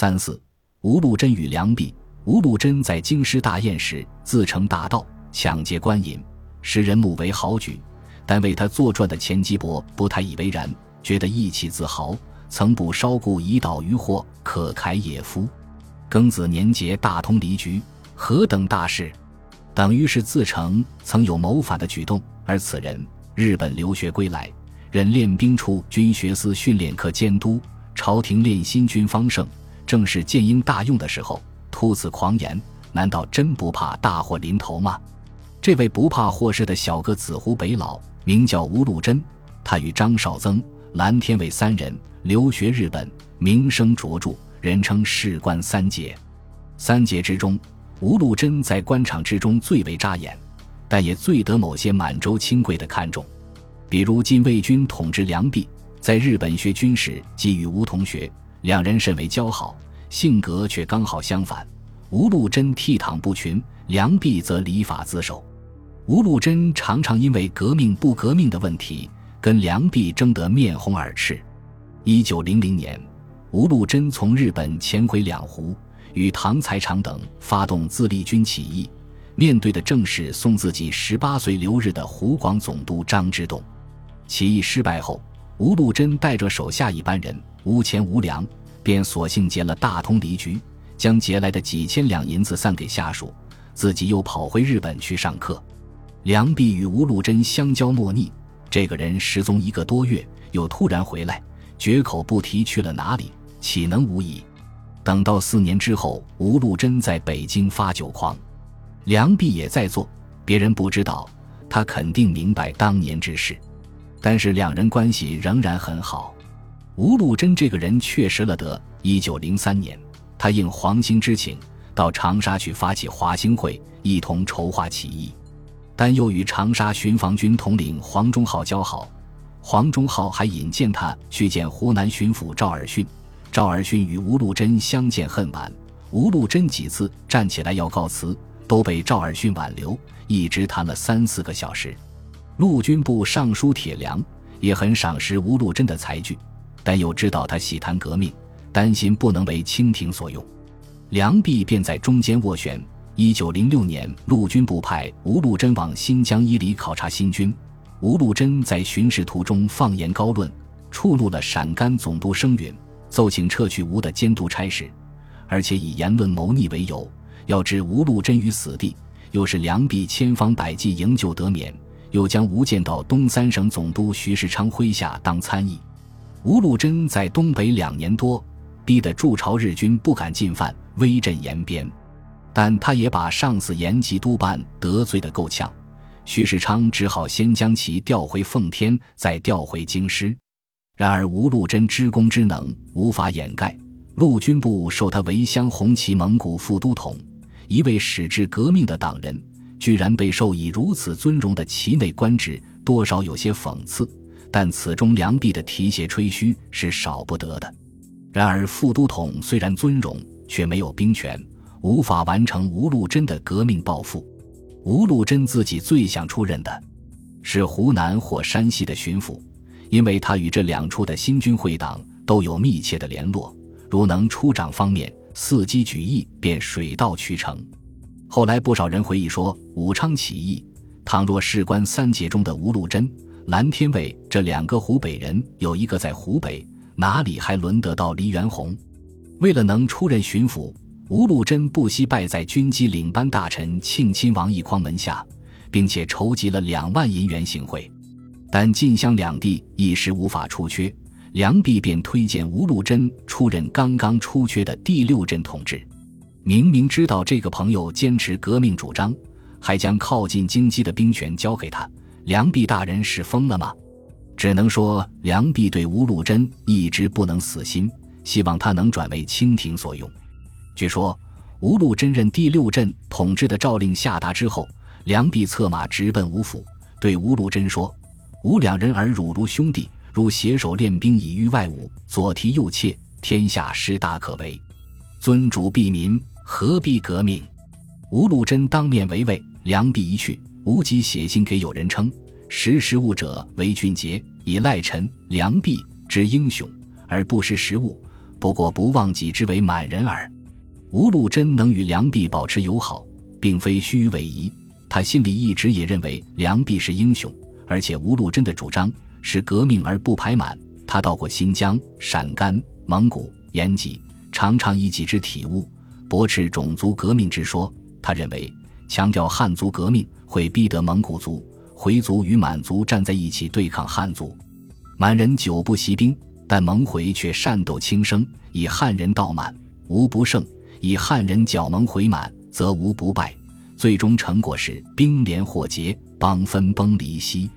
三四，吴禄贞与梁璧。吴禄贞在京师大宴时自称大盗，抢劫官银，使人目为豪举，但为他作传的钱基伯不太以为然，觉得义气自豪，曾不稍顾以岛渔获，可慨也夫。庚子年节大通离局，何等大事！等于是自成曾有谋反的举动。而此人日本留学归来，任练兵处军学司训练科监督，朝廷练新军方盛，正是建英大用的时候，突此狂言，难道真不怕大祸临头吗？这位不怕祸事的小个子湖北佬，名叫吴禄贞，他与张绍曾、蓝天伟三人留学日本，名声卓著。人称士官三杰，三杰之中，吴禄贞在官场之中最为扎眼，但也最得某些满洲亲贵的看重。比如近卫军统治梁璧，在日本学军事给予吴同学，两人甚为交好，性格却刚好相反。吴禄贞倜傥不群，梁璧则礼法自守。吴禄贞常常因为革命不革命的问题，跟梁璧争得面红耳赤。一九零零年。吴禄贞从日本潜回两湖，与唐才常等发动自立军起义，面对的正是送自己十八岁留日的湖广总督张之洞。起义失败后，吴禄贞带着手下一班人无钱无粮，便索性劫了大通离局，将劫来的几千两银子散给下属，自己又跑回日本去上课。梁璧与吴禄贞相交莫逆，这个人失踪一个多月，又突然回来，绝口不提去了哪里。岂能无疑？等到四年之后，吴禄贞在北京发酒狂，梁璧也在做，别人不知道，他肯定明白当年之事。但是两人关系仍然很好。吴禄贞这个人确实了得。一九零三年，他应黄兴之请，到长沙去发起华兴会，一同筹划起义，但又与长沙巡防军统领黄忠浩交好。黄忠浩还引荐他去见湖南巡抚赵尔巽。赵尔巽与吴禄贞相见恨晚，吴禄贞几次站起来要告辞，都被赵尔巽挽留，一直谈了三四个小时。陆军部尚书铁良也很赏识吴禄贞的才具，但又知道他喜谈革命，担心不能为清廷所用，梁璧便在中间斡旋。一九零六年，陆军部派吴禄贞往新疆伊犁考察新军，吴禄贞在巡视途中放言高论，触怒了陕甘总督声允。奏请撤去吴的监督差事，而且以言论谋逆为由，要置吴禄贞于死地。又是梁璧千方百计营救得免，又将吴建到东三省总督徐世昌麾下当参议。吴禄贞在东北两年多，逼得驻朝日军不敢进犯，威震延边。但他也把上司延吉督办得罪得够呛，徐世昌只好先将其调回奉天，再调回京师。然而吴禄贞知功之能无法掩盖，陆军部授他为镶红旗蒙古副都统，一位矢志革命的党人，居然被授以如此尊荣的旗内官职，多少有些讽刺。但此中梁璧的提携吹嘘是少不得的。然而副都统虽然尊荣，却没有兵权，无法完成吴禄贞的革命抱负。吴禄贞自己最想出任的，是湖南或山西的巡抚。因为他与这两处的新军会党都有密切的联络，如能出掌方面，伺机举义便水到渠成。后来不少人回忆说，武昌起义，倘若事关三杰中的吴禄贞、蓝天伟这两个湖北人有一个在湖北，哪里还轮得到黎元洪？为了能出任巡抚，吴禄贞不惜拜在军机领班大臣庆亲王奕匡门下，并且筹集了两万银元行贿。但晋襄两地一时无法出缺，梁璧便推荐吴禄贞出任刚刚出缺的第六镇统治。明明知道这个朋友坚持革命主张，还将靠近京畿的兵权交给他，梁璧大人是疯了吗？只能说梁璧对吴禄贞一直不能死心，希望他能转为清廷所用。据说吴禄贞任第六镇统治的诏令下达之后，梁璧策马直奔吴府，对吴禄贞说。吾两人儿汝如兄弟，如携手练兵以御外侮，左提右挈，天下事大可为。尊主庇民，何必革命？吴禄贞当面违违，梁璧一去，吴即写信给友人称：识时务者为俊杰，以赖臣梁璧之英雄，而不识时务，不过不忘己之为满人耳。吴禄贞能与梁璧保持友好，并非虚伪仪，他心里一直也认为梁璧是英雄，而且吴禄贞的主张是革命而不排满。他到过新疆、陕甘、蒙古、延吉，常常以己之体悟，驳斥种族革命之说。他认为强调汉族革命会逼得蒙古族、回族与满族站在一起对抗汉族。满人久不习兵，但蒙回却善斗轻生，以汉人道满，无不胜；以汉人剿蒙回满，则无不败。最终成果是兵连祸结，邦分崩离析。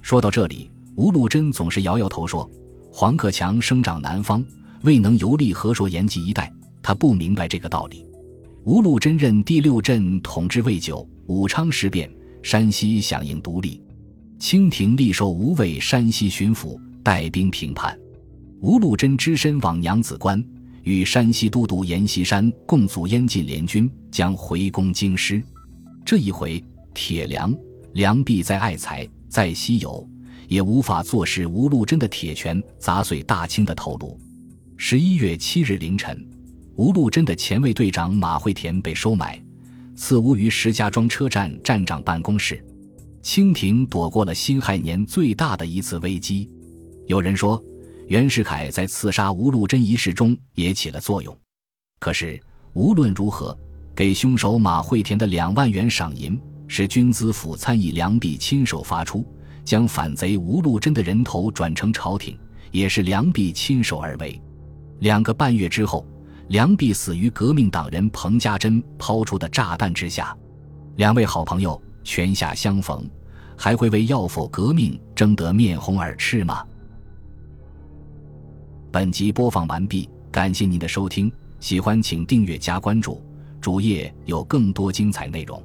说到这里，吴禄贞总是摇摇头说。黄克强生长南方，未能游历和硕延吉一带，他不明白这个道理。吴禄贞任第六镇统治未久，武昌事变，山西响应独立，清廷立授吴为山西巡抚，带兵平叛。吴禄贞只身往娘子关，与山西都督阎锡山共组燕晋联军，将回攻京师。这一回，铁梁梁璧在爱才，在西游。也无法坐视吴禄贞的铁拳砸碎大清的头颅。十一月七日凌晨，吴禄贞的前卫队长马会田被收买，赐吴于石家庄车站站长办公室。清廷躲过了辛亥年最大的一次危机。有人说，袁世凯在刺杀吴禄贞一事中也起了作用。可是无论如何，给凶手马会田的两万元赏银是军资府参议梁璧亲手发出。将反贼吴禄贞的人头转成朝廷，也是梁璧亲手而为。两个半月之后，梁璧死于革命党人彭家珍抛出的炸弹之下。两位好朋友泉下相逢，还会为要否革命争得面红耳赤吗？本集播放完毕，感谢您的收听，喜欢请订阅加关注，主页有更多精彩内容。